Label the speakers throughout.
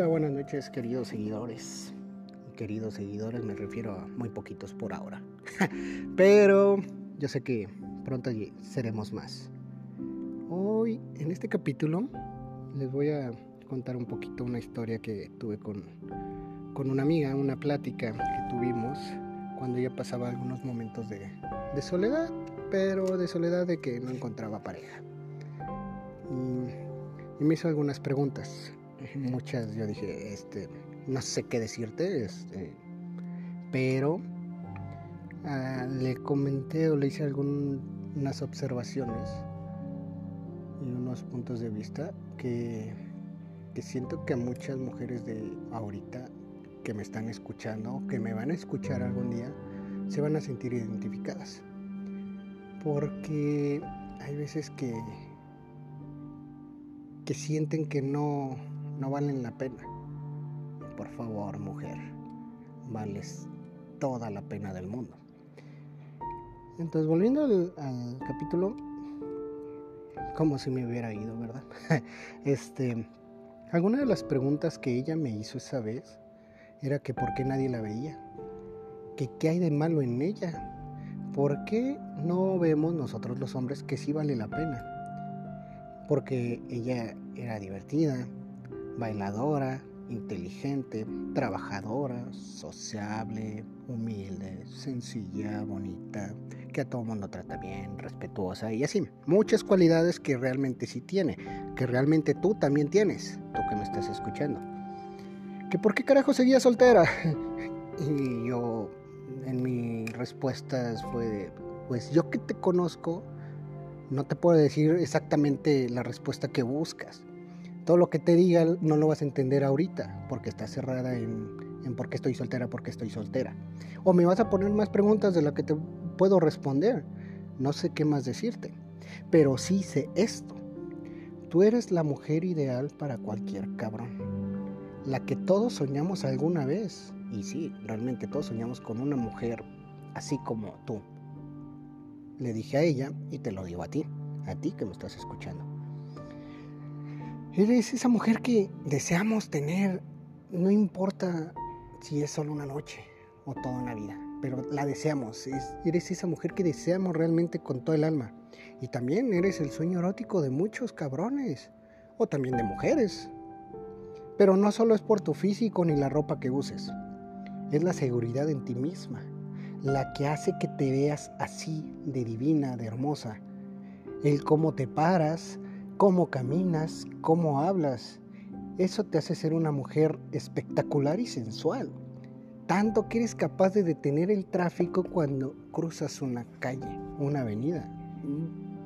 Speaker 1: Hola, buenas noches queridos seguidores. Queridos seguidores me refiero a muy poquitos por ahora. Pero yo sé que pronto seremos más. Hoy en este capítulo les voy a contar un poquito una historia que tuve con, con una amiga, una plática que tuvimos cuando ella pasaba algunos momentos de, de soledad, pero de soledad de que no encontraba pareja. Y, y me hizo algunas preguntas muchas yo dije, este, no sé qué decirte, este, pero ah, le comenté o le hice algunas observaciones y unos puntos de vista que, que siento que a muchas mujeres de ahorita que me están escuchando que me van a escuchar algún día se van a sentir identificadas. Porque hay veces que, que sienten que no, no valen la pena. Por favor, mujer, vales toda la pena del mundo. Entonces, volviendo al, capítulo, como si me hubiera ido, ¿verdad? este, alguna de las preguntas que ella me hizo esa vez era que por qué nadie la veía, que qué hay de malo en ella, por qué no vemos nosotros los hombres que sí vale la pena, porque ella era divertida, bailadora, inteligente, trabajadora, sociable, humilde, sencilla, bonita, que a todo mundo trata bien, respetuosa y así. Muchas cualidades que realmente sí tiene, que realmente tú también tienes, tú que me estás escuchando. ¿Que por qué carajo seguía soltera? y yo, en mis respuestas fue, pues yo que te conozco, no te puedo decir exactamente la respuesta que buscas todo lo que te diga no lo vas a entender ahorita, porque está cerrada en, por qué estoy soltera, por qué estoy soltera. O me vas a poner más preguntas de las que te puedo responder. No sé qué más decirte, pero sí sé esto. Tú eres la mujer ideal para cualquier cabrón. La que todos soñamos alguna vez. Y sí, realmente todos soñamos con una mujer así como tú. Le dije a ella y te lo digo a ti, a ti que me estás escuchando. Eres esa mujer que deseamos tener, no importa si es solo una noche o toda una vida, pero la deseamos. eres esa mujer que deseamos realmente con todo el alma. Y también eres el sueño erótico de muchos cabrones, o también de mujeres. Pero no solo es por tu físico ni la ropa que uses, es la seguridad en ti misma, la que hace que te veas así de divina, de hermosa. El cómo te paras, cómo caminas, cómo hablas. Eso te hace ser una mujer espectacular y sensual. Tanto que eres capaz de detener el tráfico cuando cruzas una calle, una avenida.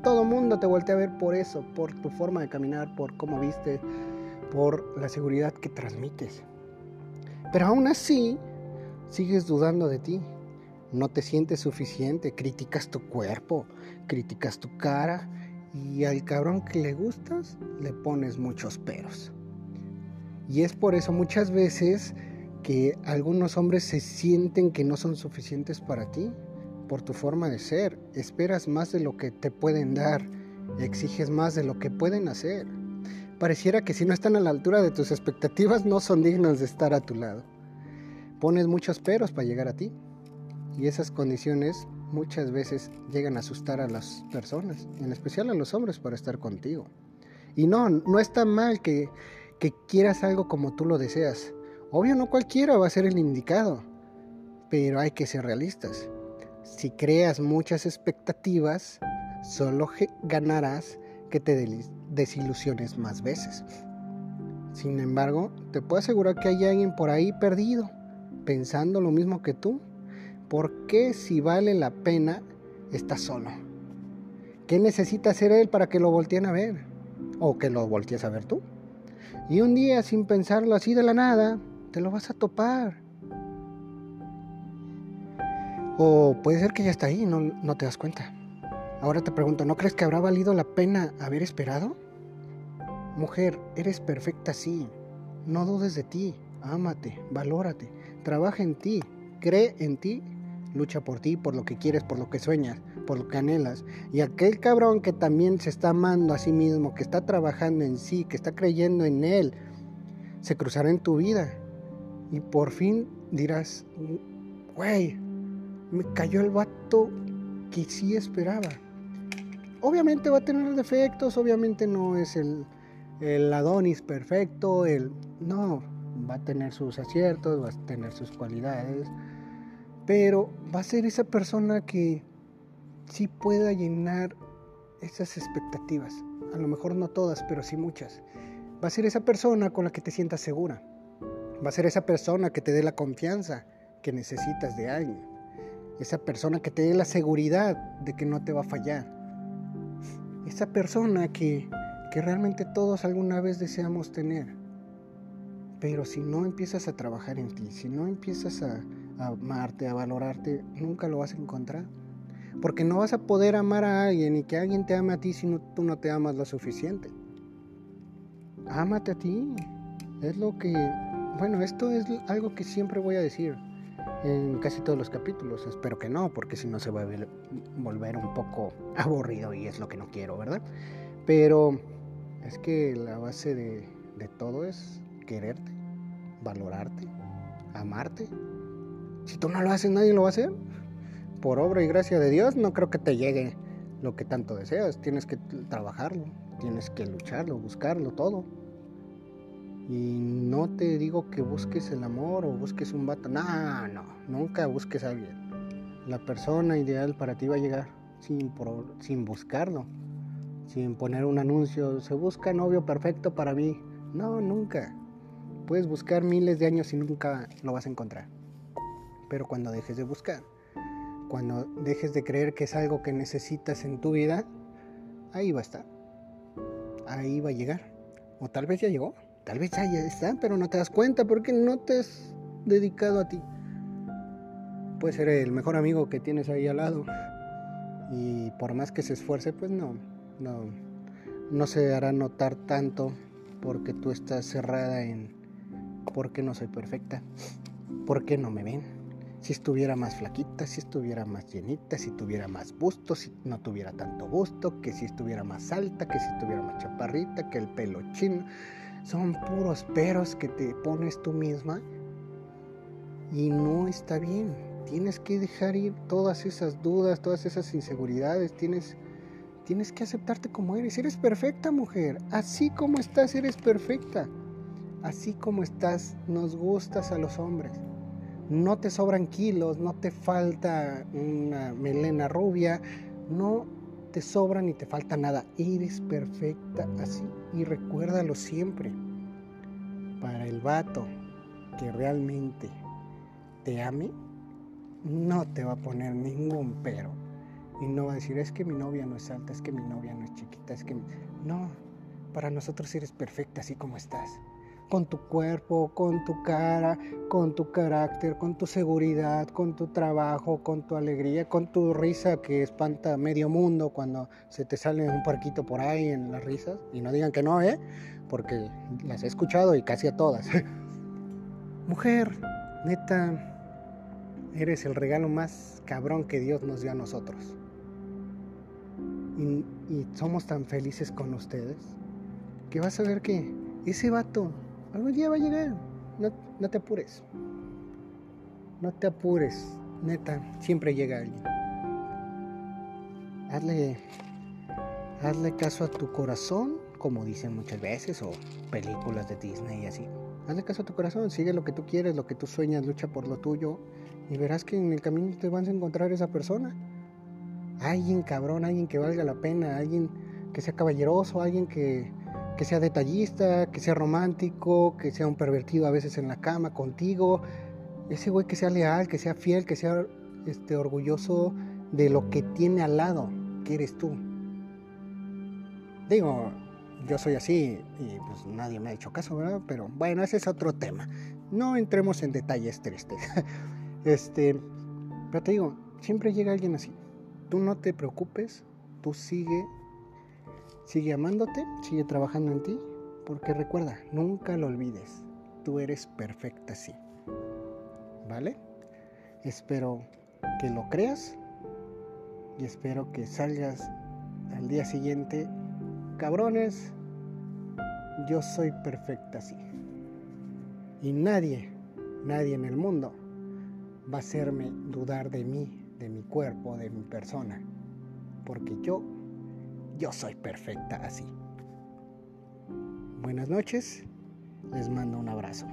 Speaker 1: Todo mundo te voltea a ver por eso, por tu forma de caminar, por cómo viste, por la seguridad que transmites. Pero aún así, sigues dudando de ti. No te sientes suficiente, criticas tu cuerpo, criticas tu cara, y al cabrón que le gustas le pones muchos peros. Y es por eso muchas veces que algunos hombres se sienten que no son suficientes para ti, por tu forma de ser. Esperas más de lo que te pueden dar, exiges más de lo que pueden hacer. Pareciera que si no están a la altura de tus expectativas no son dignos de estar a tu lado. Pones muchos peros para llegar a ti. Y esas condiciones muchas veces llegan a asustar a las personas, en especial a los hombres, para estar contigo. Y no, no está mal que, que quieras algo como tú lo deseas. Obvio, no cualquiera va a ser el indicado, pero hay que ser realistas. Si creas muchas expectativas, solo ganarás que te desilusiones más veces. Sin embargo, te puedo asegurar que hay alguien por ahí perdido, pensando lo mismo que tú, ¿Por qué si vale la pena está solo? ¿Qué necesita hacer él para que lo volteen a ver? ¿O que lo voltees a ver tú? Y un día, sin pensarlo así de la nada, te lo vas a topar. O puede ser que ya está ahí no, no te das cuenta. Ahora te pregunto, ¿no crees que habrá valido la pena haber esperado? Mujer, eres perfecta así. No dudes de ti. Ámate, valórate, trabaja en ti, cree en ti lucha por ti, por lo que quieres, por lo que sueñas, por lo que anhelas. Y aquel cabrón que también se está amando a sí mismo, que está trabajando en sí, que está creyendo en él, se cruzará en tu vida y por fin dirás, güey, me cayó el vato que sí esperaba. Obviamente va a tener defectos, obviamente no es el, el Adonis perfecto, el... No, va a tener sus aciertos, va a tener sus cualidades, pero va a ser esa persona que sí pueda llenar esas expectativas. A lo mejor no todas, pero sí muchas. Va a ser esa persona con la que te sientas segura. Va a ser esa persona que te dé la confianza que necesitas de alguien. Esa persona que te dé la seguridad de que no te va a fallar. Esa persona que, que realmente todos alguna vez deseamos tener. Pero si no empiezas a trabajar en ti, si no empiezas a, amarte, a valorarte, nunca lo vas a encontrar. Porque no vas a poder amar a alguien y que alguien te ame a ti si tú no te amas lo suficiente. Ámate a ti. Es lo que... Bueno, esto es algo que siempre voy a decir en casi todos los capítulos. Espero que no, porque si no se va a volver un poco aburrido y es lo que no quiero, ¿verdad? Pero es que la base de todo es quererte, valorarte, amarte. Si tú no lo haces, nadie lo va a hacer por obra y gracia de Dios, no creo que te llegue lo que tanto deseas. Tienes que trabajarlo, tienes que lucharlo, buscarlo todo. Y no te digo que busques el amor o busques un vato. No, no, nunca busques a alguien. La persona ideal para ti va a llegar sin, sin buscarlo, sin poner un anuncio. Se busca novio perfecto para mí. No, nunca. Puedes buscar miles de años y nunca lo vas a encontrar. Pero cuando dejes de buscar, cuando dejes de creer que es algo que necesitas en tu vida, ahí va a estar. Ahí va a llegar. O tal vez ya llegó. Tal vez ya está, pero no te das cuenta porque no te has dedicado a ti. Puede ser el mejor amigo que tienes ahí al lado. Y por más que se esfuerce, pues no, no, no se hará notar tanto porque tú estás cerrada en por qué no soy perfecta, por qué no me ven si estuviera más flaquita, si estuviera más llenita, si tuviera más busto, si no tuviera tanto busto, que si estuviera más alta, que si estuviera más chaparrita, que el pelo chino. Son puros peros que te pones tú misma y no está bien. Tienes que dejar ir todas esas dudas, todas esas inseguridades. Tienes, tienes que aceptarte como eres. Eres perfecta, mujer. Así como estás, eres perfecta. Así como estás, nos gustas a los hombres no te sobran kilos, no te falta una melena rubia, no te sobra ni te falta nada. Eres perfecta así y recuérdalo siempre. Para el vato que realmente te ame, no te va a poner ningún pero. Y no va a decir, es que mi novia no es alta, es que mi novia no es chiquita, es que... No, para nosotros eres perfecta así como estás con tu cuerpo, con tu cara, con tu carácter, con tu seguridad, con tu trabajo, con tu alegría, con tu risa que espanta medio mundo cuando se te sale un parquito por ahí en las risas. Y no digan que no, ¿eh? Porque las he escuchado y casi a todas. Mujer, neta, eres el regalo más cabrón que Dios nos dio a nosotros. Y, y somos tan felices con ustedes que vas a ver que ese vato Algún día va a llegar. No, te apures. No te apures. Neta, siempre llega alguien. Hazle, hazle caso a tu corazón, como dicen muchas veces, o películas de Disney y así. Hazle caso a tu corazón, sigue lo que tú quieres, lo que tú sueñas, lucha por lo tuyo y verás que en el camino te vas a encontrar esa persona. Alguien cabrón, alguien que valga la pena, alguien que sea caballeroso, alguien que, que sea detallista, que sea romántico, que sea un pervertido a veces en la cama contigo. Ese güey que sea leal, que sea fiel, que sea este, orgulloso de lo que tiene al lado, que eres tú. Digo, yo soy así y pues nadie me ha hecho caso, ¿verdad? Pero bueno, ese es otro tema. No entremos en detalles tristes. Este, pero te digo, siempre llega alguien así. Tú no te preocupes, tú sigue Sigue amándote, sigue trabajando en ti, porque recuerda, nunca lo olvides, tú eres perfecta así. ¿Vale? Espero que lo creas y espero que salgas al día siguiente. Cabrones, yo soy perfecta así. Y nadie, nadie en el mundo va a hacerme dudar de mí, de mi cuerpo, de mi persona. Porque yo, yo soy perfecta así. Buenas noches, les mando un abrazo.